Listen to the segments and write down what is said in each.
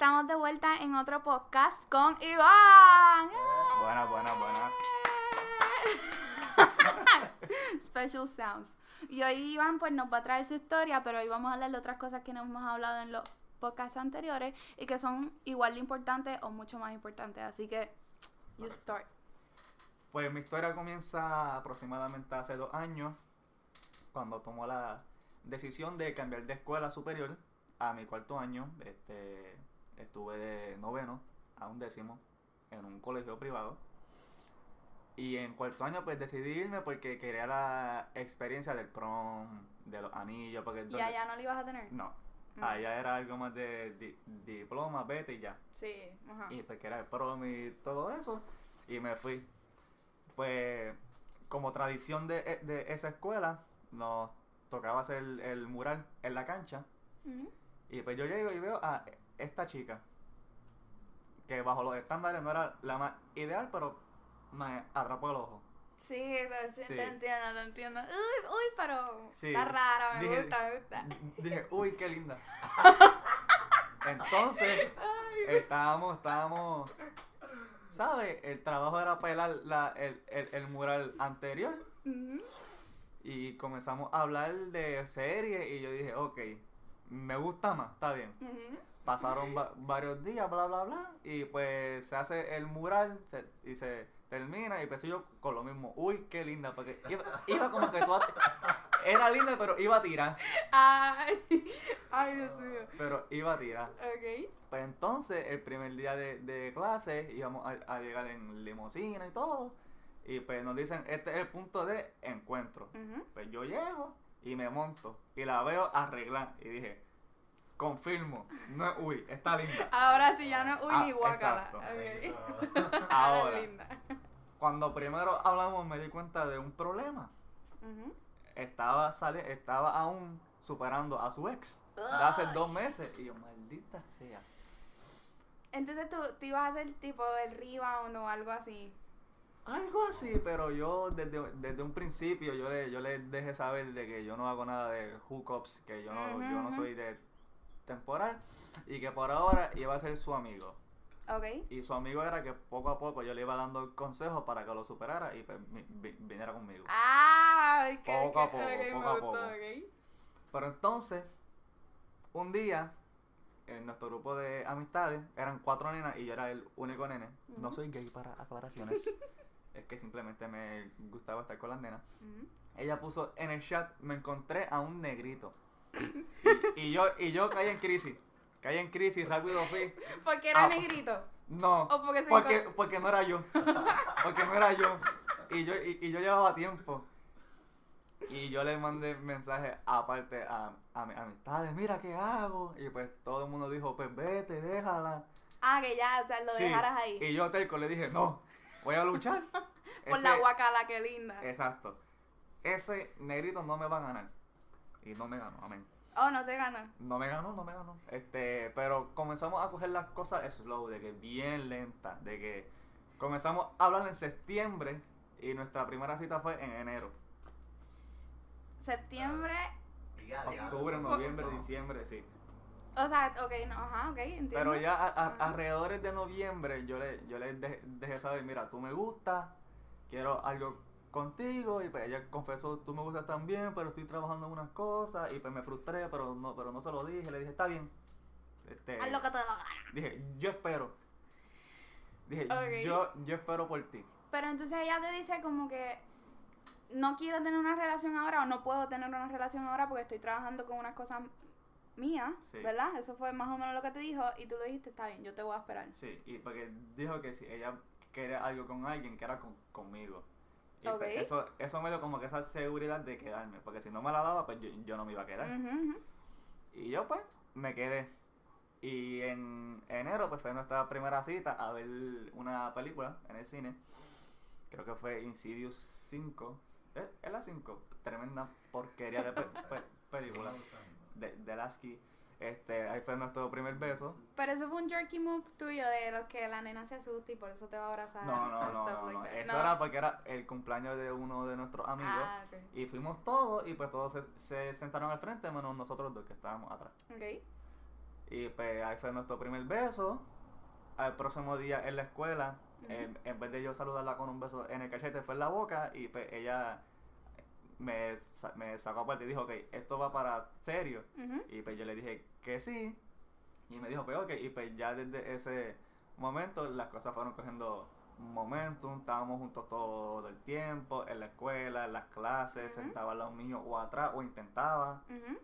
estamos de vuelta en otro podcast con Iván. Buenas, buenas, buenas. Special sounds. Y hoy Iván pues nos va a traer su historia, pero hoy vamos a hablar de otras cosas que no hemos hablado en los podcasts anteriores y que son igual de importantes o mucho más importantes. Así que, you start. Pues mi historia comienza aproximadamente hace dos años, cuando tomó la decisión de cambiar de escuela superior a mi cuarto año. Este, estuve de noveno a un décimo en un colegio privado. Y en cuarto año pues decidí irme porque quería la experiencia del prom, de los anillos. Porque ¿Y allá no lo ibas a tener? No. Mm. Allá era algo más de di- diploma, vete y ya. Sí, ajá. Y pues que era el prom y todo eso. Y me fui. Pues como tradición de, e, de esa escuela, nos tocaba hacer el, el mural en la cancha. Ujú. Y pues yo llego y veo a esta chica. Que bajo los estándares no era la más ideal, pero me atrapó el ojo. Sí, te, Sí. te entiendo, te entiendo. Uy, uy, pero Sí. está rara, me Dije- gusta, me gusta. Dije, uy, qué linda. Entonces, estábamos, estábamos, ¿sabes? El trabajo era pelar la, el, el, el mural anterior y comenzamos a hablar de series y yo dije, ok, me gusta más, está bien. Pasaron va- varios días, bla, bla, bla, y pues se hace el mural se- y se termina y pues yo con lo mismo, uy, qué linda, porque iba, iba como que tú, era linda, pero iba a tirar, Ay, ay, Dios mío. pero iba a tirar. Ok. Pues entonces, el primer día de, de clase, íbamos a, a llegar en limusina y todo. Y pues nos dicen, este es el punto de encuentro. Pues yo llego y me monto y la veo arreglar. Y dije, confirmo, no es uy, está linda. Ahora sí ya no es uy Ah, ni guacala. exacto. Ok. Ahora, linda. cuando primero hablamos me di cuenta de un problema. Estaba, sale, estaba aún superando a su ex. De hace dos meses. Y yo, maldita sea. Entonces tú, tú ibas a hacer tipo el rebound o algo así. Algo así, pero yo desde, desde un principio yo le, yo le dejé saber de que yo no hago nada de hookups, que yo no, yo no soy de temporal y que por ahora iba a ser su amigo. Ok. Y su amigo era que poco a poco yo le iba dando consejos para que lo superara y pues, vi- vi- viniera conmigo. Ay, qué Poco a poco, poco a gustó, poco. Pero entonces, un día, en nuestro grupo de amistades, eran cuatro nenas y yo era el único nene. No soy gay para aclaraciones. es que simplemente me gustaba estar con las nenas. Ujú. Ella puso en el chat, me encontré a un negrito. y, y yo, y yo caí en crisis. Caí en crisis, rápido fui. ¿Por qué era Ah, negrito? No, ¿O porque porque, porque no era yo. Porque no era yo. Y yo, y, y yo llevaba tiempo. Y yo le mandé mensaje aparte a, a mis amistades, mira qué hago. Y pues todo el mundo dijo, pues vete, déjala. Ah, que ya, o sea, lo Sí. dejaras ahí. Y yo terco le dije, no, voy a luchar. Por Ese- la guacala, qué linda. Exacto. Ese negrito no me va a ganar. Y no me ganó, amén. Oh, no te gana. No me ganó, no me ganó. Este, pero comenzamos a coger las cosas slow, de que bien lenta, de que comenzamos a hablar en septiembre y nuestra primera cita fue en enero. Septiembre, Octubre, noviembre, diciembre, sí. O sea, ok, no, ajá, ok, entiendo. Pero ya a- a- Ajá. alrededor de noviembre yo le, yo le dejé, dejé saber, mira, tú me gustas, quiero algo contigo, y pues ella confesó, tú me gustas también, pero estoy trabajando en unas cosas, y pues me frustré, pero no, pero no se lo dije, le dije, está bien. Este, Haz lo que te. Dije, yo espero. Dije, yo, yo espero por ti. Pero entonces ella te dice como que no quiero tener una relación ahora o no puedo tener una relación ahora porque estoy trabajando con unas cosas mías, Sí. ¿verdad? Eso fue más o menos lo que te dijo y tú le dijiste, está bien, yo te voy a esperar. Sí, y porque dijo que si ella quería algo con alguien, que era con, conmigo. Y Ok. pues eso, eso me dio como que esa seguridad de quedarme, porque si no me la daba, pues yo, yo no me iba a quedar. Y yo pues me quedé. Y en enero pues fue nuestra primera cita a ver una película en el cine. Creo que fue Insidious 5. ¿Eh? ¿Es la 5? Tremenda porquería de pe- pe- película. De, de Lasky. Este, ahí fue nuestro primer beso. Pero eso fue un jerky move tuyo de los que la nena se asusta y por eso te va a abrazar. No, no, no, like. Eso era porque era el cumpleaños de uno de nuestros amigos. Ah, ok. Y fuimos todos y pues todos se, se sentaron al frente menos nosotros dos que estábamos atrás. Y pues ahí fue nuestro primer beso. Al próximo día en la escuela, en vez de yo saludarla con un beso en el cachete, fue en la boca. Y pues ella me, me sacó aparte y dijo, ok, esto va para serio. Y pues yo le dije que sí. Y me dijo, pues ok. Y pues ya desde ese momento las cosas fueron cogiendo momentum. Estábamos juntos todo el tiempo, en la escuela, en las clases, Ujú. sentaba al lado mío o atrás o intentaba. Ujú.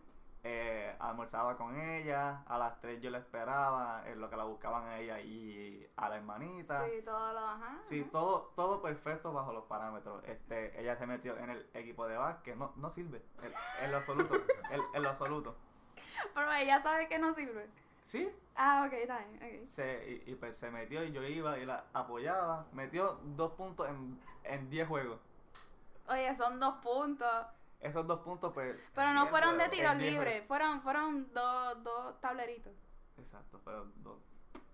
Eh, almorzaba con ella, a las 3 yo la esperaba, en lo que la buscaban a ella y a la hermanita. Sí, todo lo ajá. Sí, ajá. todo, todo perfecto bajo los parámetros. Este, ella se metió en el equipo de básquet, no, no sirve, en, en lo absoluto, en, en lo absoluto. Pero ella sabe que no sirve. Sí, Ah, ok, está bien. ok. se, y, y pues se metió y yo iba y la apoyaba. Metió dos puntos en, en 10 juegos. Oye, son dos puntos. Esos dos puntos, pues. Pero no fueron de tiros libres, fueron, fueron dos, dos tableritos. Exacto, fueron dos,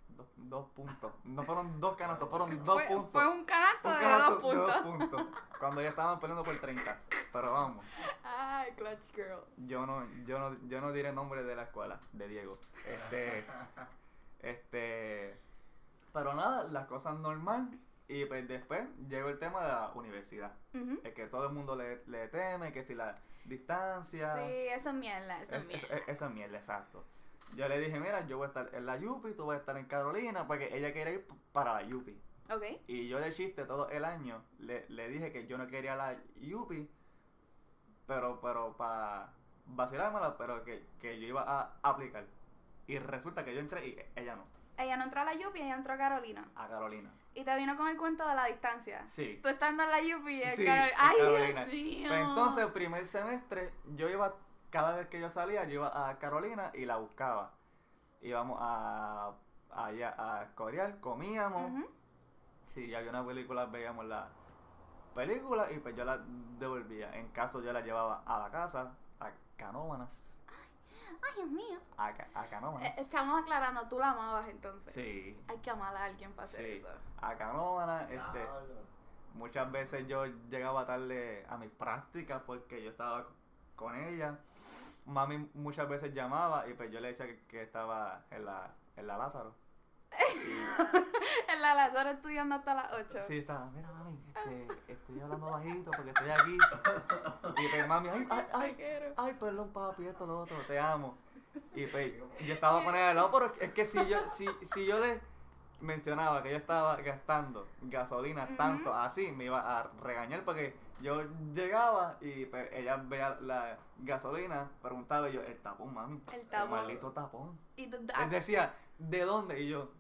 dos, dos puntos. No fueron dos canastos, fueron dos Fue, puntos. fue un canasto Un de canasto dos puntos. puntos. Cuando ya estaban peleando por 30. Pero vamos, Ay, Clutch Girl. yo no, yo no, yo no diré nombre de la escuela, de Diego. Este, este, pero nada, las cosas normal. Y pues después llegó el tema de la universidad. Es que todo el mundo le, le teme, que si la distancia. Sí, eso es mierda, eso es Es- mierda. es- esa mierda, exacto. Yo le dije, mira, yo voy a estar en la Yupi, tú vas a estar en Carolina, porque ella quería ir para la Yupi. Ok. Y yo de chiste todo el año le, le dije que yo no quería la Yupi, pero pero para vacilármela, pero que, que yo iba a aplicar. Y resulta que yo entré y ella no, Ella no entró a la Yupi, ella entró a Carolina. a Carolina. Y te vino con el cuento de la distancia. Sí. Tú estando en la y Sí, Carol- en ¡Ay, Carolina. Dios mío! Pues entonces, el primer semestre, yo iba, cada vez que yo salía, yo iba a Carolina y la buscaba. Íbamos a, allá a corear, comíamos. Si había una película, veíamos la película y pues yo la devolvía. En caso yo la llevaba a la casa, a Canómanas. ¡Ay, Dios mío! A, Ca- a Canómanas. Eh, estamos aclarando, tú la amabas entonces. Sí, Hay que amar a alguien para hacer sí. eso. A Canómanas, este, muchas veces yo llegaba tarde a mis prácticas porque yo estaba con ella. Mami muchas veces llamaba y pues yo le decía que, que estaba en la, en la Lázaro. En la Lázaro estudiando hasta las 8. Sí, estaba, mira mami, este, estoy hablando bajito porque estoy aquí. Y pues mami, ay, ay, ay, ay, perdón papi, esto, lo otro, te amo. Y pues yo estaba con ella al lado, pero es que si yo, si, si yo le mencionaba que yo estaba gastando gasolina tanto así, me iba a regañar porque yo llegaba y pues ella veía la gasolina, preguntaba y yo, el tapón, mami. El tapón. maldito tapón. Y Él decía, ¿de dónde? Y yo,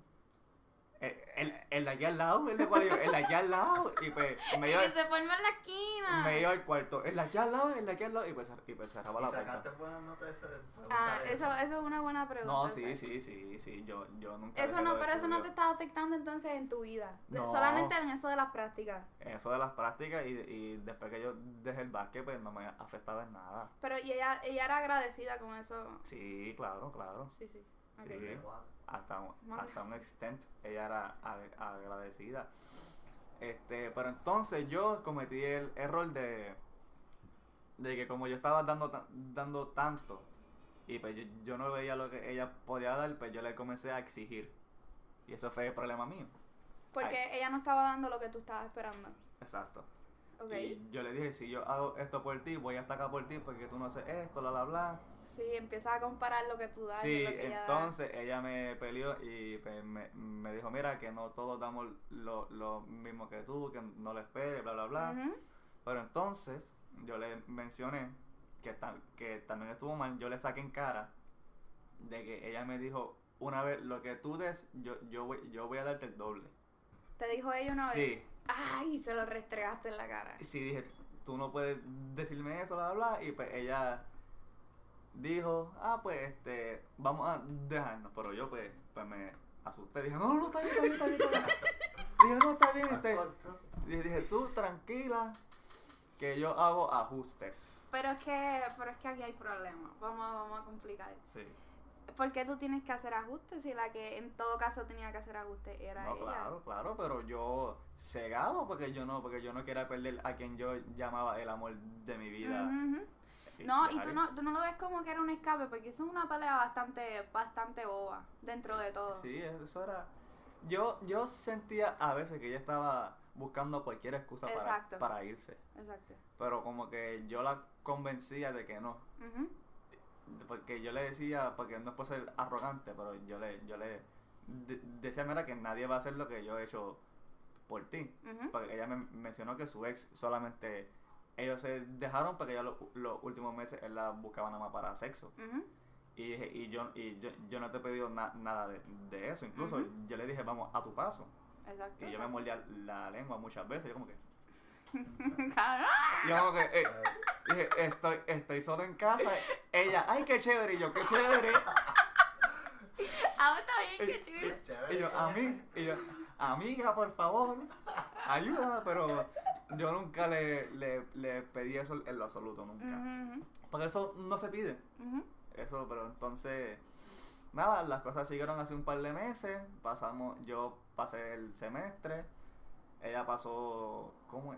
"Eh, el, el de aquí al lado, el de yo, el de aquí al lado. Y pues me y se forma en la esquina. me iba al cuarto, el de aquí al lado, el de aquí al lado. Y pues, y pues cerraba la ¿Y sacaste puerta. buenas notas de ese? Ah, eso, eso es una buena pregunta. No, sí, esa. sí, sí, sí, yo, yo nunca Eso no, pero eso no te está afectando entonces en tu vida. No. Solamente en eso de las prácticas. Eso de las prácticas y, y después que yo dejé el básquet, pues no me afectaba en nada. Pero y ella, ella era agradecida con eso. Sí, claro, claro. Sí, sí. Ok. Sí. Hasta un, hasta un extent ella era ag- agradecida. Este pero entonces yo cometí el error de de que como yo estaba dando dando tanto y pues yo, yo no veía lo que ella podía dar pues yo le comencé a exigir. Y eso fue el problema mío. Porque ella no estaba dando lo que tú estabas esperando. exacto Y yo le dije si yo hago esto por ti voy a estar acá por ti porque tú no haces esto bla bla bla Sí, empieza a comparar lo que tú das y Sí, lo que ella da. entonces ella me peleó y pues, me, me dijo, mira, que no todos damos lo, lo mismo que tú, que no lo esperes, bla, bla, bla. Pero entonces yo le mencioné que, que también estuvo mal, yo le saqué en cara de que ella me dijo, una vez, lo que tú des, yo, yo, voy, yo voy a darte el doble. Te dijo ella una vez. Sí, Ay, se lo restregaste en la cara. sí dije, tú no puedes decirme eso, bla, bla, bla. Y pues ella dijo, ah, pues este, vamos a dejarnos. Pero yo pues, pues me asusté. Dije, no, no, no, está bien, está bien, está bien. Está bien. dije, no, está bien, este. Y dije, tú tranquila, que yo hago ajustes. Pero es que, pero es que aquí hay problemas. Vamos, a- vamos a complicar. Sí. ¿Por qué tú tienes que hacer ajustes si la que en todo caso tenía que hacer ajustes era No, ella? claro, claro, pero yo cegado porque yo no, porque yo no quería perder a quien yo llamaba el amor de mi vida. Ujú. No, y tú no, tú no lo ves como que era un escape, porque eso es una pelea bastante, bastante boba dentro de todo. Sí, eso era. Yo, yo sentía a veces que ella estaba buscando cualquier excusa para, para irse. Exacto. Pero como que yo la convencía de que no. Porque yo le decía, porque no es por ser arrogante, pero yo le, yo le de- decía, mira, que nadie va a hacer lo que yo he hecho por ti. Porque ella me mencionó que su ex solamente, ellos se dejaron porque ya los, los últimos meses él la buscaba nada más para sexo. Y, dije, y, yo, y yo, yo no te he pedido na- nada de, de eso. Incluso yo le dije, vamos a tu paso. Exacto. Y yo me mordía la lengua muchas veces. Yo como que. yo como que, eh, dije, estoy, estoy solo en casa. Ella, ay, qué chévere. Y yo, qué chévere. Ah, está bien, qué chido. Y yo, a mí, y yo, amiga, por favor, ayuda, pero yo nunca le, le, le pedí eso en lo absoluto, nunca. Ujú, Porque eso no se pide, eso, pero entonces, nada, las cosas siguieron hace un par de meses, pasamos, yo pasé el semestre, ella pasó, ¿cómo.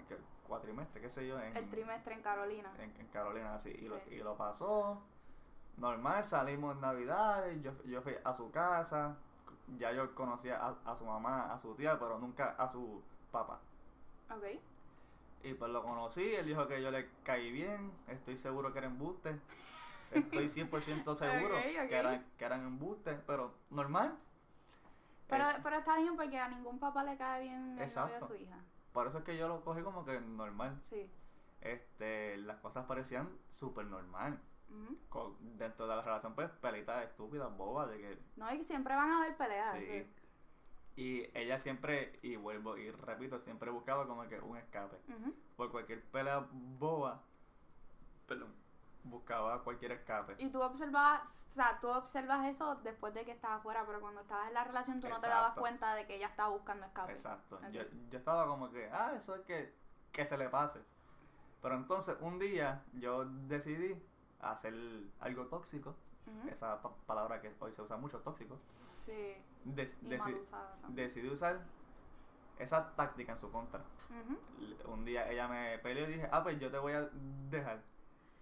Cuatrimestre, qué sé yo, en, El trimestre en Carolina. en, en Carolina, así, y, lo, Sí. y lo pasó. Normal, salimos en Navidades, yo, yo fui a su casa, ya yo conocía a, a su mamá, a su tía, pero nunca a su papá. Ok. Y pues lo conocí, él dijo que yo le caí bien, estoy seguro que era embuste. Estoy 100% seguro Ok, ok. Que, eran, que eran embuste, pero normal. Pero, Eh, pero está bien porque a ningún papá le cae bien el novio Exacto. su hija. por eso es que yo lo cogí como que normal. Sí. Este, las cosas parecían súper normal. Dentro de la relación, pues, pelitas estúpidas, bobas, de que... No, y siempre van a haber peleas. Sí. sí. Y ella siempre, y vuelvo y repito, siempre buscaba como que un escape. Ujú. Por cualquier pelea boba, perdón, buscaba cualquier escape. Y tú observabas, o sea, tú observas eso después de que estabas fuera, pero cuando estabas en la relación tú no te dabas cuenta de que ella estaba buscando escape. Exacto. Yo, yo estaba como que, ah, eso es que, que se le pase. Pero entonces, un día, yo decidí hacer algo tóxico, esa pa- palabra que hoy se usa mucho, tóxico. Sí. De- Y deci- mal usada también. decidí usar esa táctica en su contra. Un día ella me peleó y dije, ah, pues yo te voy a dejar.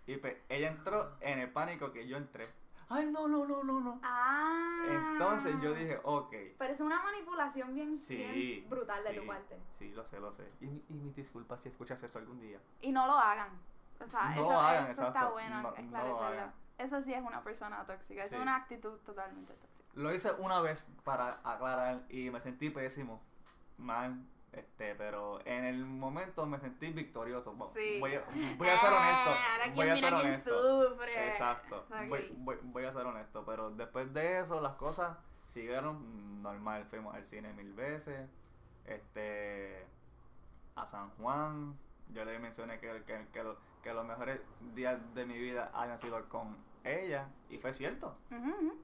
Y pues ella entró en el pánico que yo entré. Ay, no, no, no, no, no. Ah. Entonces yo dije, ok. Pero es una manipulación bien, Sí. bien brutal de sí, tu parte. Sí, lo sé, lo sé. Y, y mis disculpas si escuchas eso algún día. Y no lo hagan. O sea, No eso, hagan, eso está bueno No- no lo esclarecerlo. eso sí es una persona tóxica. Sí. Es una actitud totalmente tóxica. Lo hice una vez para aclarar y me sentí pésimo. Mal. Este, pero en el momento me sentí victorioso. Sí. Voy, a, voy a ser honesto. Ah, ahora voy a ser honesto. sufre. Exacto. Voy, voy- voy a ser honesto, pero después de eso las cosas siguieron normal. Fuimos al cine mil veces, este, a San Juan. Yo le mencioné que, que, que, lo- que los mejores días de mi vida hayan sido con ella y fue cierto,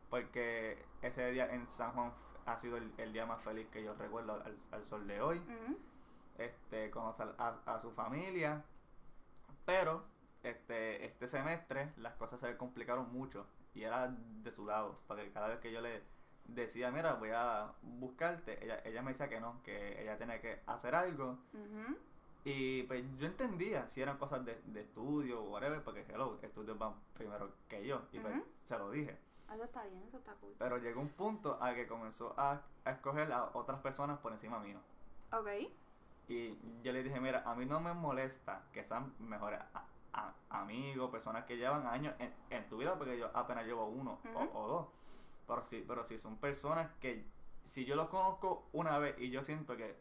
porque ese día en San Juan ha sido el, el día más feliz que yo recuerdo al, al sol de hoy este, conocer a, a su familia. Pero este, este semestre las cosas se complicaron mucho y era de su lado, porque cada vez que yo le decía, mira, voy a buscarte, ella, ella me decía que no, que ella tenía que hacer algo. Y pues yo entendía si eran cosas de, de estudio o whatever, porque hello, estudios van primero que yo, y pues se lo dije. Eso está bien, eso está cool. Pero llegó un punto a que comenzó a, a escoger a otras personas por encima mío. Ok. Y yo le dije, mira, a mí no me molesta que sean mejores a- amigos, personas que llevan años en, en tu vida, porque yo apenas llevo uno o- dos. Pero sí, pero si son personas que, si yo los conozco una vez y yo siento que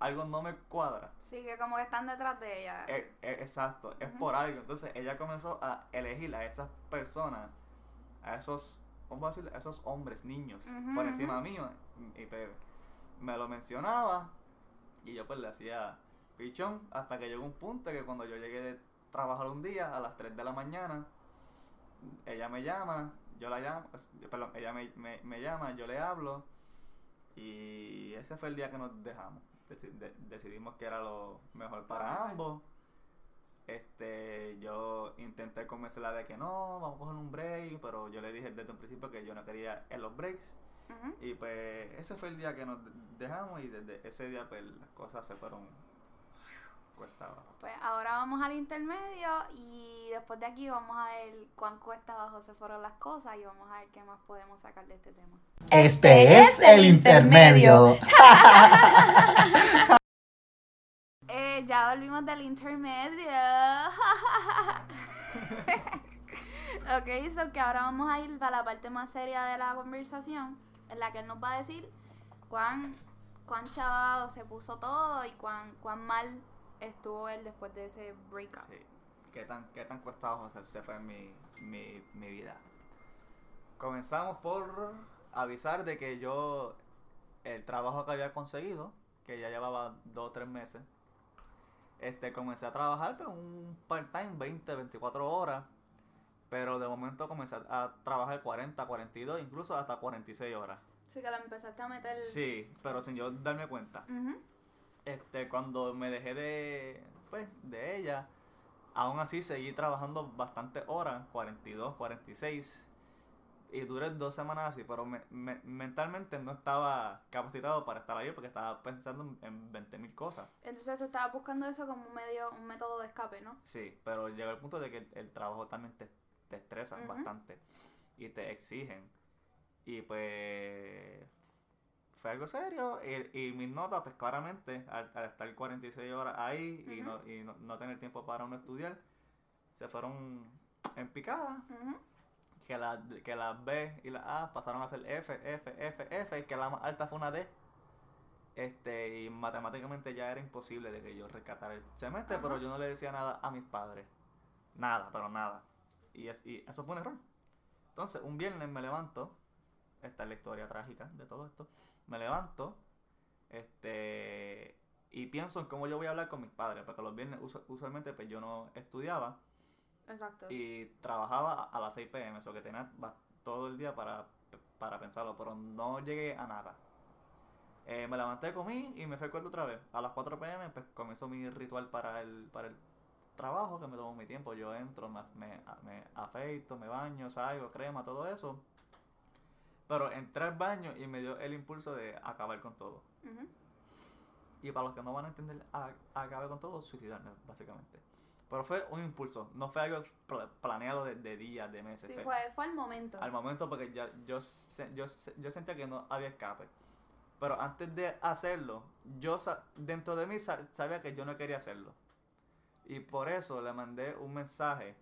algo no me cuadra, Sí, que como que están detrás de ella. eh, eh, exacto, es por algo. Entonces ella comenzó a elegir a esas personas, a esos, ¿cómo decirlo? A esos hombres, niños, por encima mío. Y pues, me lo mencionaba y yo pues le hacía pichón hasta que llegó un punto que cuando yo llegué de trabajar un día a las 3 de la mañana, ella me llama, yo la llamo, perdón, ella me, me- me llama, yo le hablo y ese fue el día que nos dejamos. Deci- de- decidimos que era lo mejor para ambos. Este, yo intenté convencerla de que no, vamos a coger un break, pero yo le dije desde un principio que yo no quería en los breaks. Y pues ese fue el día que nos de- dejamos y desde ese día pues las cosas se fueron cuesta abajo. Pues ahora vamos al intermedio y después de aquí vamos a ver cuán cuesta abajo se fueron las cosas y vamos a ver qué más podemos sacar de este tema. Este es el intermedio. Ya volvimos del intermedio. ok, so que ahora vamos a ir para la parte más seria de la conversación, en la que él nos va a decir cuán, cuán chavado se puso todo y cuán, cuán mal estuvo él después de ese breakup. Sí. ¿Qué tan, qué tan cuesta abajo se, se fue en mi, mi, mi vida? Comenzamos por avisar de que yo, el trabajo que había conseguido, que ya llevaba dos o tres meses, este, comencé a trabajar un part-time, 20, 24 horas, pero de momento comencé a trabajar 40, 42, incluso hasta 46 horas. Sí, que la empezaste a meter. Sí, pero sin yo darme cuenta. Ujú. Este, cuando me dejé de, pues, de ella, aún así seguí trabajando bastantes horas, 42, 46, y duré dos semanas así, pero me- me- mentalmente no estaba capacitado para estar ahí porque estaba pensando en, en 20.000 cosas. Entonces tú estabas buscando eso como un medio, un método de escape, ¿no? Sí, pero llegó el punto de que el, el trabajo también te, te estresa Ujú. bastante y te exigen. Y pues fue algo serio y, y mis notas, pues claramente, al, al estar 46 horas ahí y, Ujú. no, y no, no tener tiempo para uno estudiar, se fueron en picada. Ujú. Que las que las B y las A pasaron a ser F, F, F, F, que la más alta fue una D. Este, y matemáticamente ya era imposible de que yo rescatara el semestre, Ajá. pero yo no le decía nada a mis padres. Nada, pero nada. Y, es, y eso fue un error. Entonces, un viernes me levanto, esta es la historia trágica de todo esto, me levanto, este, y pienso en cómo yo voy a hablar con mis padres, porque los viernes usu- usualmente pues yo no estudiaba, Exacto. y trabajaba a- las 6 pm, eso que tenía todo el día para, para pensarlo, pero no llegué a nada. Eh, me levanté, comí y me fui al cuarto otra vez. A las 4 pm pues comenzó mi ritual para el, para el trabajo, que me tomo mi tiempo. Yo entro, me, me, me afeito, me baño, salgo, crema, todo eso. Pero entré al baño y me dio el impulso de acabar con todo. Y para los que no van a entender, a- acabar con todo, suicidarme, básicamente. Pero fue un impulso, no fue algo pla- planeado de, de días, de meses. Sí, fue fue, al momento. Al momento porque ya, yo, yo, yo sentía que no había escape. Pero antes de hacerlo, yo dentro de mí sa- sabía que yo no quería hacerlo. Y por eso le mandé un mensaje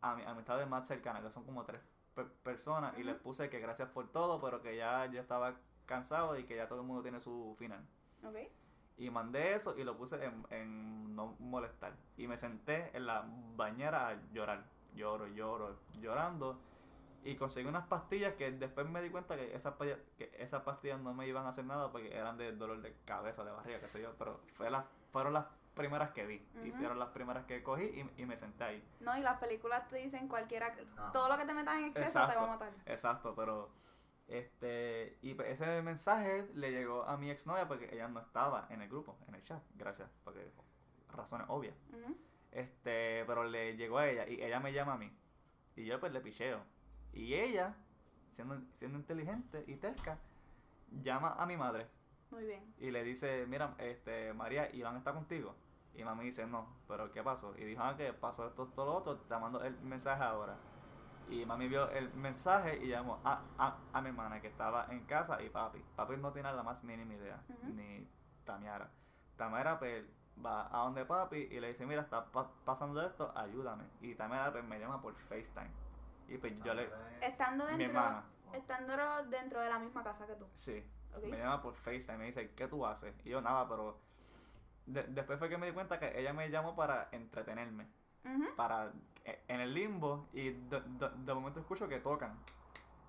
a mi amistades más cercanas, que son como tres per- personas, y Ujú. les puse que gracias por todo, pero que ya yo estaba cansado y que ya todo el mundo tiene su final. Ok. Y mandé eso y lo puse en, en no molestar. Y me senté en la bañera a llorar. Lloro, lloro, llorando. Y conseguí unas pastillas que después me di cuenta que esas, pastillas, que esas pastillas no me iban a hacer nada porque eran de dolor de cabeza, de barriga, qué sé yo. Pero fue las, fueron las primeras que vi. Y fueron las primeras que cogí y, y me senté ahí. No, y las películas te dicen cualquiera, Ah. todo lo que te metas en exceso te va a matar. Exacto, pero este y pues ese mensaje le llegó a mi exnovia porque ella no estaba en el grupo, en el chat, gracias, porque razones obvias. Este, pero le llegó a ella y ella me llama a mí. Y yo pues le picheo. Y ella, siendo, siendo inteligente y terca, llama a mi madre Muy bien. y le dice, mira, este, María, Iván está contigo. Y mami dice, no, pero ¿qué pasó? Y dijo, ah, que pasó esto, todo lo otro, te mando el mensaje ahora. Y mami vio el mensaje y llamó a, a, a mi hermana que estaba en casa y papi. Papi no tiene la más mínima idea, ni Tamiara. Tamiara pues va a donde papi y le dice, mira, está pa- pasando esto, ayúdame. Y Tamiara pues me llama por FaceTime. Y pues yo le... Estando Mi dentro, hermana. estando dentro de la misma casa que tú. Sí. Me llama por FaceTime y me dice, ¿qué tú haces? Y yo, nada, pero... de- después fue que me di cuenta que ella me llamó para entretenerme. Ujú. Para... En el limbo. Y de, de- de momento escucho que tocan.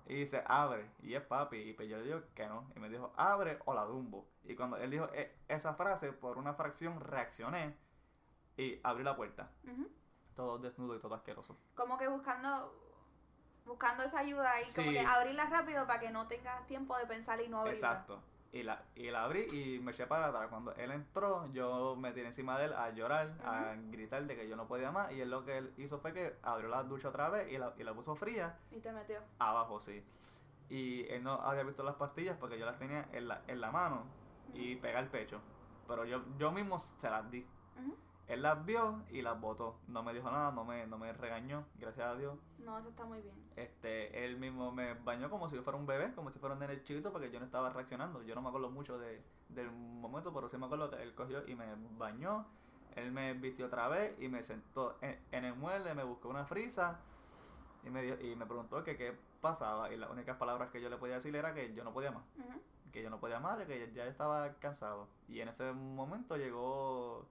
Y dice, abre. Y es papi. Y pues yo le digo que no. Y me dijo, abre o la dumbo. Y cuando él dijo e- esa frase, por una fracción reaccioné. Y abrí la puerta. Todo desnudo y todo asqueroso. Como que buscando buscando esa ayuda y como que abrirla rápido para que no tengas tiempo de pensar y no abrirla. Exacto. Y la, y la abrí y me eché para atrás. Cuando él entró, yo me tiré encima de él a llorar, a gritar de que yo no podía más. Y él lo que él hizo fue que abrió la ducha otra vez y la, y la puso fría Y te metió. abajo, sí. Y él no había visto las pastillas porque yo las tenía en la, en la mano y pega el pecho. Pero yo, yo mismo se las di. Ujú. Él las vio y las votó. No me dijo nada, no me, no me regañó, gracias a Dios. No, eso está muy bien. Este, él mismo me bañó como si yo fuera un bebé, como si fuera un nene chiquito, porque yo no estaba reaccionando. Yo no me acuerdo mucho de, del momento, pero sí me acuerdo que él cogió y me bañó. Él me vistió otra vez y me sentó en, en el mueble, me buscó una frisa y me, dio- y me preguntó que qué pasaba. Y las únicas palabras que yo le podía decir era que yo no podía más. Que yo no podía más, de que ya estaba cansado. Y en ese momento llegó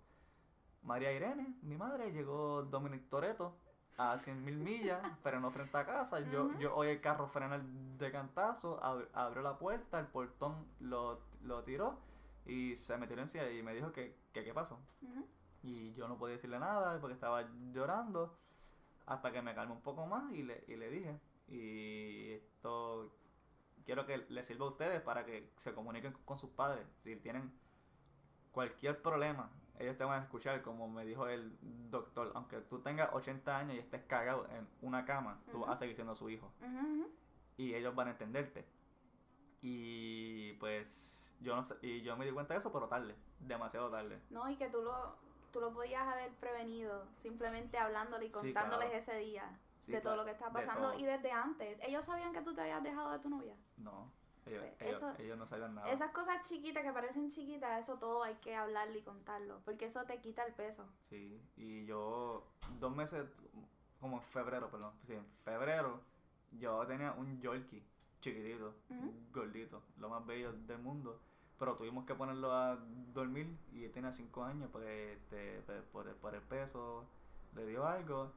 María Irene, mi madre, llegó Dominic Toreto a 100.000 millas, frenó frente a casa. Yo, Ujú. yo oí el carro frenar de cantazo, ab- abrió la puerta, el portón lo, lo tiró y se metió encima y me dijo que, que qué pasó. Y yo no podía decirle nada porque estaba llorando hasta que me calmé un poco más y le, y le dije. Y esto quiero que les sirva a ustedes para que se comuniquen con sus padres. Si tienen cualquier problema, ellos te van a escuchar, como me dijo el doctor. Aunque tú tengas 80 años y estés cagado en una cama, tú vas a seguir siendo su hijo. Y ellos van a entenderte. Y pues yo no sé, y yo me di cuenta de eso, pero tarde, demasiado tarde. No, y que tú lo, tú lo podías haber prevenido simplemente hablándole y Sí, contándoles claro. ese día Sí, de todo lo que está pasando y desde antes. Ellos sabían que tú te habías dejado de tu novia. No, ellos, Pues, ellos, no sabían nada. Esas cosas chiquitas que parecen chiquitas, eso todo hay que hablarlo y contarlo, porque eso te quita el peso. Sí, y yo dos meses, como en febrero, perdón, sí, en febrero, yo tenía un Yorkie chiquitito, gordito, lo más bello del mundo, pero tuvimos que ponerlo a dormir y tenía cinco años porque este, pe- por, el, por el peso le dio algo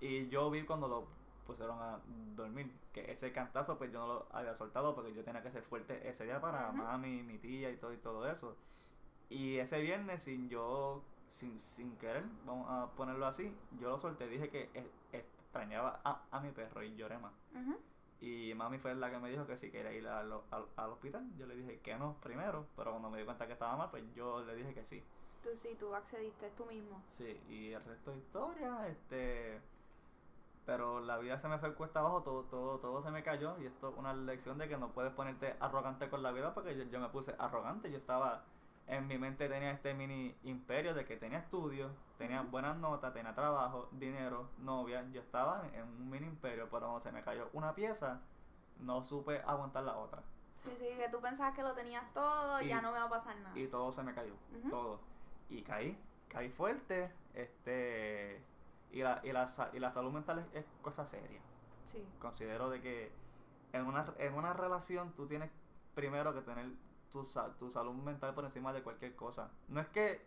y yo vi cuando lo pusieron a dormir, que ese cantazo pues yo no lo había soltado porque yo tenía que ser fuerte ese día para Ujú. mami, mi tía y todo y todo eso. Y ese viernes, sin yo, sin, sin querer, vamos a ponerlo así, yo lo solté. Dije que extrañaba a, a mi perro y lloré más. Ujú. Y mami fue la que me dijo que si quería ir al, al, al hospital. Yo le dije que no primero, pero cuando me di cuenta que estaba mal, pues yo le dije que sí. Tú sí, tú accediste tú mismo. Sí, y el resto de historia, este. Pero la vida se me fue cuesta abajo, todo, todo, todo se me cayó. Y esto es una lección de que no puedes ponerte arrogante con la vida porque yo, yo me puse arrogante. Yo estaba, en mi mente tenía este mini imperio de que tenía estudios, tenía buenas notas, tenía trabajo, dinero, novia. Yo estaba en un mini imperio, pero cuando se me cayó una pieza, no supe aguantar la otra. Sí, sí, que tú pensabas que lo tenías todo y, ya no me va a pasar nada. Y todo se me cayó, todo. Y caí, caí fuerte, este, y la, y la, y la salud mental es, es cosa seria. Sí. Considero de que en una, en una relación tú tienes primero que tener tu, sa- tu salud mental por encima de cualquier cosa. No es que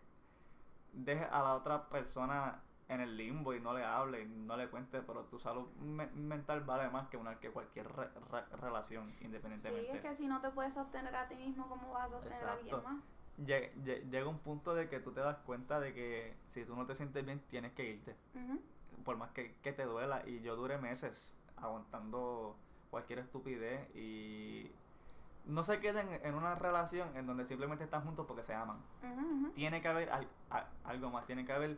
dejes a la otra persona en el limbo y no le hable y no le cuente, pero tu salud me- mental vale más que una que cualquier re- re- relación, Sí, independientemente. es que si no te puedes sostener a ti mismo, ¿cómo vas a sostener a alguien más? Lle- lle- Llega un punto de que tú te das cuenta de que si tú no te sientes bien tienes que irte, por más que, que te duela. Y yo duré meses aguantando cualquier estupidez y no se queden en una relación en donde simplemente están juntos porque se aman. Tiene que haber al- a- algo más, tiene que haber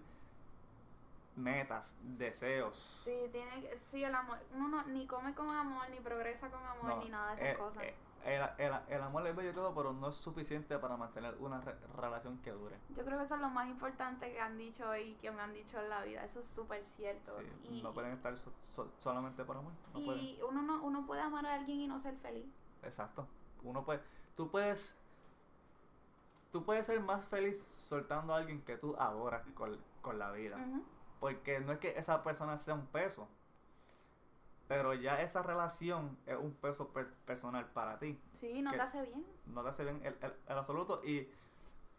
metas, deseos. Sí, tiene sí, el amor. Uno no, ni come con amor, ni progresa con amor, No, ni nada de esas eh, cosas. eh, el, el- el amor es bello y todo, pero no es suficiente para mantener una re- relación que dure. Yo creo que eso es lo más importante que han dicho hoy y que me han dicho en la vida. Eso es súper cierto. Sí, y no pueden estar so- so- solamente por amor. No pueden. y uno, no, uno puede amar a alguien y no ser feliz. Exacto. Uno puede, tú puedes, tú puedes ser más feliz soltando a alguien que tú adoras con, con la vida. Porque no es que esa persona sea un peso, pero ya esa relación es un peso per- personal para ti. Sí, no te hace bien. No te hace bien el, el- el absoluto. Y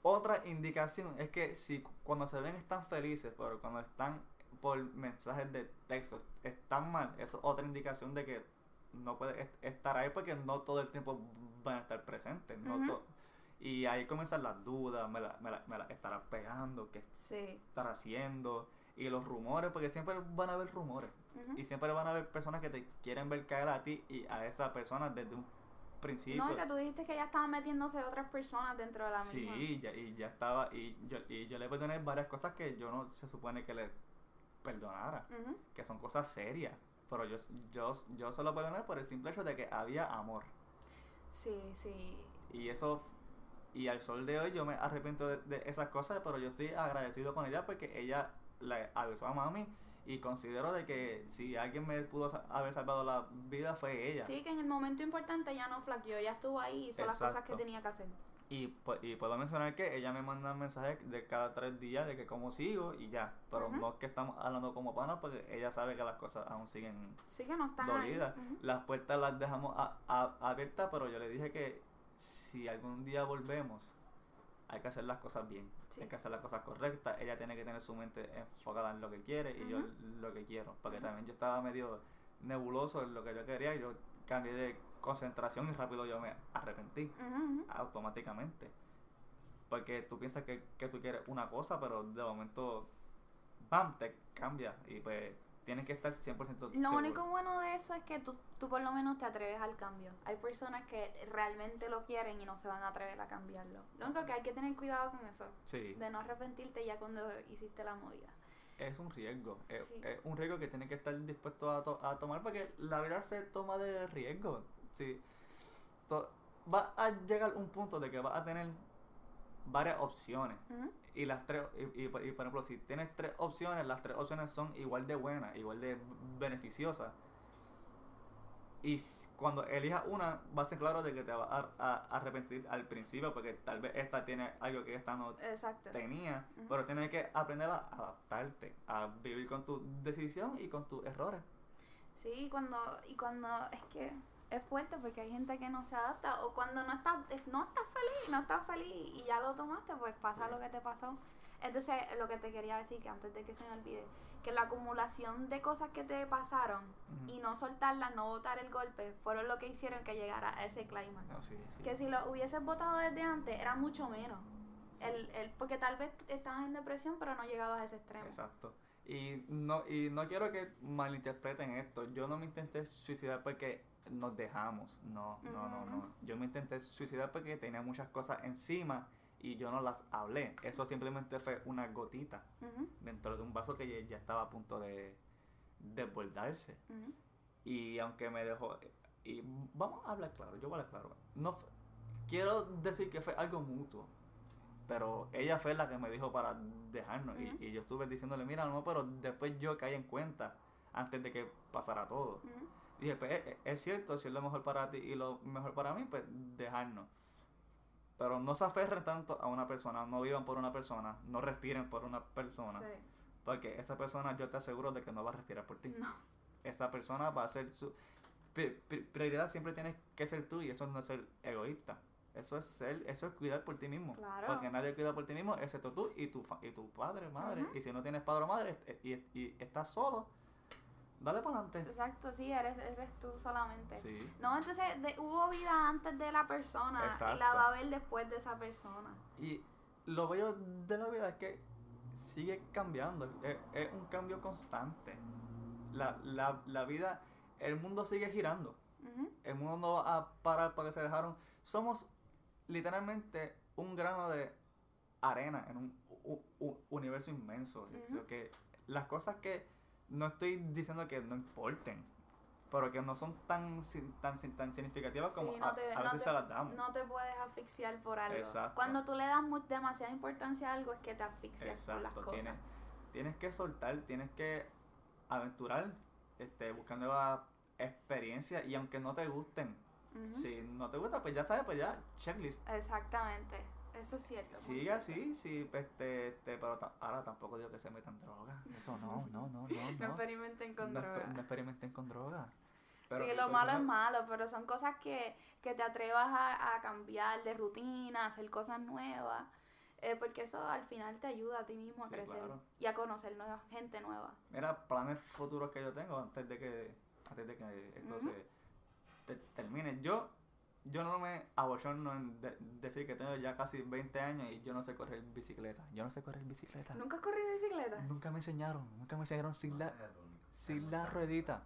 otra indicación es que si cu- cuando se ven están felices, pero cuando están por mensajes de texto están mal, eso es otra indicación de que no puedes est- estar ahí porque no todo el tiempo van a estar presentes. no to- y ahí comienzan las dudas, me la, me la, me la estarás pegando, qué Sí. estar haciendo. Y los rumores, porque siempre van a haber rumores. Y siempre van a haber personas que te quieren ver caer a ti y a esa persona desde un principio. No, y que tú dijiste que ya estaban metiéndose otras personas dentro de la misma. Sí, ya, y ya estaba, y yo, y yo le perdoné varias cosas que yo no se supone que le perdonara, que son cosas serias, pero yo, yo, yo se lo perdoné por el simple hecho de que había amor, Sí, sí. y eso, Y al sol de hoy yo me arrepiento de, de esas cosas, pero yo estoy agradecido con ella porque ella le avisó a mami y considero de que si alguien me pudo haber salvado la vida fue ella. Sí, que en el momento importante ya no flaqueó, ya estuvo ahí y hizo las cosas que tenía que hacer. Y, y puedo mencionar que ella me manda mensajes de cada tres días de que cómo sigo y ya. Pero no es que estamos hablando como panas porque ella sabe que las cosas aún siguen Sí que no están dolidas. Las puertas las dejamos a- a- abiertas, pero yo le dije que si algún día volvemos, hay que hacer las cosas bien. Sí. Hay que hacer las cosas correctas. Ella tiene que tener su mente enfocada en lo que quiere y yo lo que quiero. Porque Ujú. también yo estaba medio nebuloso en lo que yo quería y yo cambié de concentración y rápido yo me arrepentí automáticamente. Porque tú piensas que, que tú quieres una cosa, pero de momento, ¡pam!, te cambia. Y pues tienes que estar 100% Lo seguro. único bueno de eso es que tú, tú por lo menos te atreves al cambio. Hay personas que realmente lo quieren y no se van a atrever a cambiarlo. Lo único que hay que tener cuidado con eso, Sí, de no arrepentirte ya cuando hiciste la movida. es un riesgo. Es, Sí. es un riesgo que tienes que estar dispuesto a, to- a tomar porque la vida se toma de riesgo. Sí. To- va a llegar un punto de que vas a tener varias opciones. Y las tres, y, y- y, por ejemplo, si tienes tres opciones, las tres opciones son igual de buenas, igual de beneficiosas. Y cuando elijas una, va a ser claro de que te vas a, a- arrepentir al principio, porque tal vez esta tiene algo que esta no Exacto. tenía, pero tienes que aprender a adaptarte, a vivir con tu decisión y con tus errores. Sí, cuando, y cuando es que es fuerte porque hay gente que no se adapta o cuando no estás, no estás feliz, no estás feliz y ya lo tomaste, pues pasa Sí. lo que te pasó. Entonces, lo que te quería decir, que antes de que se me olvide, que la acumulación de cosas que te pasaron y no soltarlas, no botar el golpe, fueron lo que hicieron que llegara a ese clímax. No, sí, sí. Que si lo hubieses votado desde antes, era mucho menos. El, el, porque tal vez estabas en depresión, pero no llegabas a ese extremo. Exacto. Y no, y no quiero que malinterpreten esto. Yo no me intenté suicidar porque nos dejamos. No, no, no, no. Yo me intenté suicidar porque tenía muchas cosas encima y yo no las hablé. Eso simplemente fue una gotita dentro de un vaso que ya, ya estaba a punto de desbordarse. Y aunque me dejó. Y vamos a hablar claro, yo voy a hablar claro. No quiero decir que fue algo mutuo. Pero ella fue la que me dijo para dejarnos. y- y, yo estuve diciéndole, mira, no, pero después yo caí en cuenta antes de que pasara todo. Dije, pues es, es cierto, si es lo mejor para ti y lo mejor para mí, pues dejarnos. Pero no se aferren tanto a una persona, no vivan por una persona, no respiren por una persona. Sí. Porque esa persona yo te aseguro de que no va a respirar por ti No. esa persona va a ser su pri- pri- prioridad siempre tienes que ser tú y eso no es ser egoísta eso es ser eso es cuidar por ti mismo. Claro. porque nadie cuida por ti mismo excepto tú y tu y tu padre madre. Y si no tienes padre o madre eh, y, y estás solo dale para adelante. Exacto, sí, eres, eres tú solamente. sí. No, entonces de- hubo vida antes de la persona y la va a haber después de esa persona. y lo bello de la vida es que sigue cambiando es, es un cambio constante. La, la, la vida el mundo sigue girando. El mundo no va a parar para que se dejaron. Somos literalmente un grano de arena en un u- u- universo inmenso. Que las cosas que no estoy diciendo que no importen, pero que no son tan tan, tan significativas como Sí, a, no te, a no veces te- se las damos. no te puedes asfixiar por algo. Exacto. Cuando tú le das demasiada importancia a algo es que te asfixias por las cosas. tienes, que soltar, tienes que aventurar, este, buscar nuevas experiencias y aunque no te gusten, Si no te gusta, pues ya sabes, pues ya, checklist. Exactamente, eso es cierto. cierto. así, sí, este, este, pero ahora tampoco digo que se metan droga. Eso no, no, no, no. No No, experimenten con no, droga. exper- no experimenten con droga. Pero sí, lo malo es malo, pero son cosas que, que te atrevas a, a cambiar de rutina, a hacer cosas nuevas. eh, porque eso al final te ayuda a ti mismo a Sí, crecer claro. y a conocer nueva gente nueva. Mira, planes futuros que yo tengo antes de que, antes de que esto Ujú. se te- termine. Yo, yo no me abochorno en de- decir que tengo ya casi 20 años y yo no sé correr bicicleta. Yo no sé correr bicicleta. ¿Nunca has corrido bicicleta? Nunca me enseñaron, nunca me enseñaron sin la, sin la ruedita.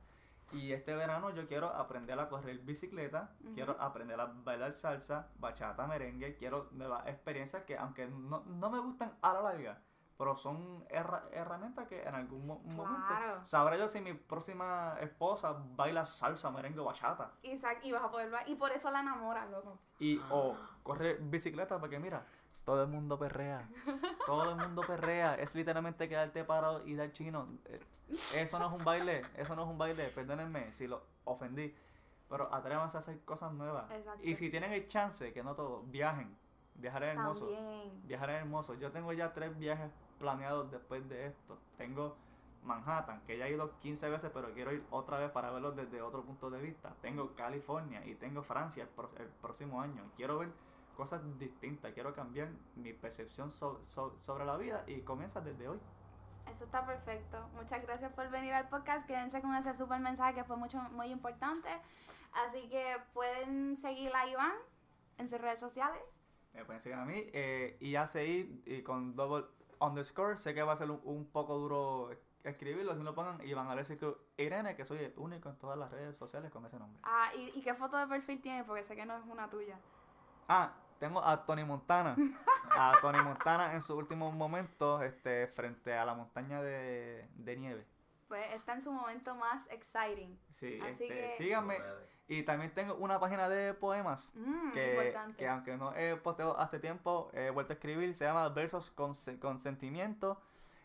Y este verano yo quiero aprender a correr bicicleta, quiero aprender a bailar salsa, bachata, merengue, quiero nuevas experiencias que aunque no, no me gustan a la larga, pero son herra- herramientas que en algún mo- Claro. momento sabré yo si mi próxima esposa baila salsa, merengue, bachata. Exacto, y vas a poder Y por eso la enamoras, loco. Y o correr bicicleta porque mira, todo el mundo perrea. Todo el mundo perrea. Es literalmente quedarte parado y dar chino. Eh, Eso no es un baile, eso no es un baile. Perdónenme si lo ofendí. Pero atrévanse a hacer cosas nuevas. Exacto. Y si tienen el chance, que no todos, viajen. Viajar es hermoso. También. Viajar es hermoso. Yo tengo ya tres viajes planeados después de esto. Tengo Manhattan, que ya he ido 15 veces, pero quiero ir otra vez para verlo desde otro punto de vista. Tengo California y tengo Francia el, próximo año. Quiero ver cosas distintas. Quiero cambiar mi percepción so- so- sobre la vida y comienza desde hoy. Eso está perfecto. Muchas gracias por venir al podcast. Quédense con ese super mensaje que fue mucho, muy importante. Así que pueden seguir a Iván en sus redes sociales. Me pueden seguir a mí. Eh, y ACI y con double underscore. Sé que va a ser un, un poco duro escribirlo. Si no pongan Iván Alessio Irene, que soy el único en todas las redes sociales con ese nombre. Ah, ¿y, y qué foto de perfil tiene? Porque sé que no es una tuya. Ah, tengo a Tony Montana. A Tony Montana en sus últimos momentos este, frente a la montaña de, de nieve. Pues está en su momento más exciting. Sí, Así este, que- síganme. Y también tengo una página de poemas Mm, que, que aunque no he posteado hace tiempo, he vuelto a escribir. Se llama Versos con, con Sentimiento.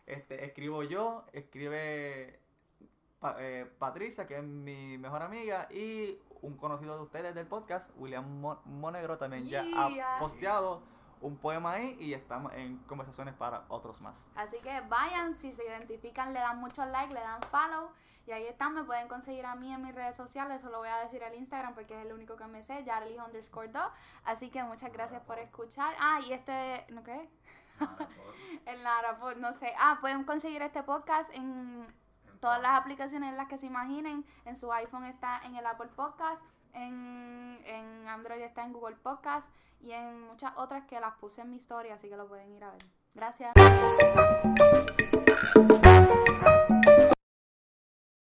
Este, escribo yo, escribe Pa- eh, Patricia, que es mi mejor amiga, y un conocido de ustedes del podcast, William Mo- Monegro, también ya ha posteado un poema ahí y estamos en conversaciones para otros más. Así que vayan, si se identifican, le dan muchos likes, le dan follow. Y ahí están, me pueden conseguir a mí en mis redes sociales. Eso lo voy a decir al Instagram porque es el único que me sé, Yarely underscore 2. Así que muchas gracias por escuchar. Ah, y este, ¿no qué? El Narapod, no sé. Ah, pueden conseguir este podcast en todas las aplicaciones en las que se imaginen. En su iPhone está en el Apple Podcast, en, Android está en Google Podcast y en muchas otras que las puse en mi historia, así que lo pueden ir a ver. Gracias.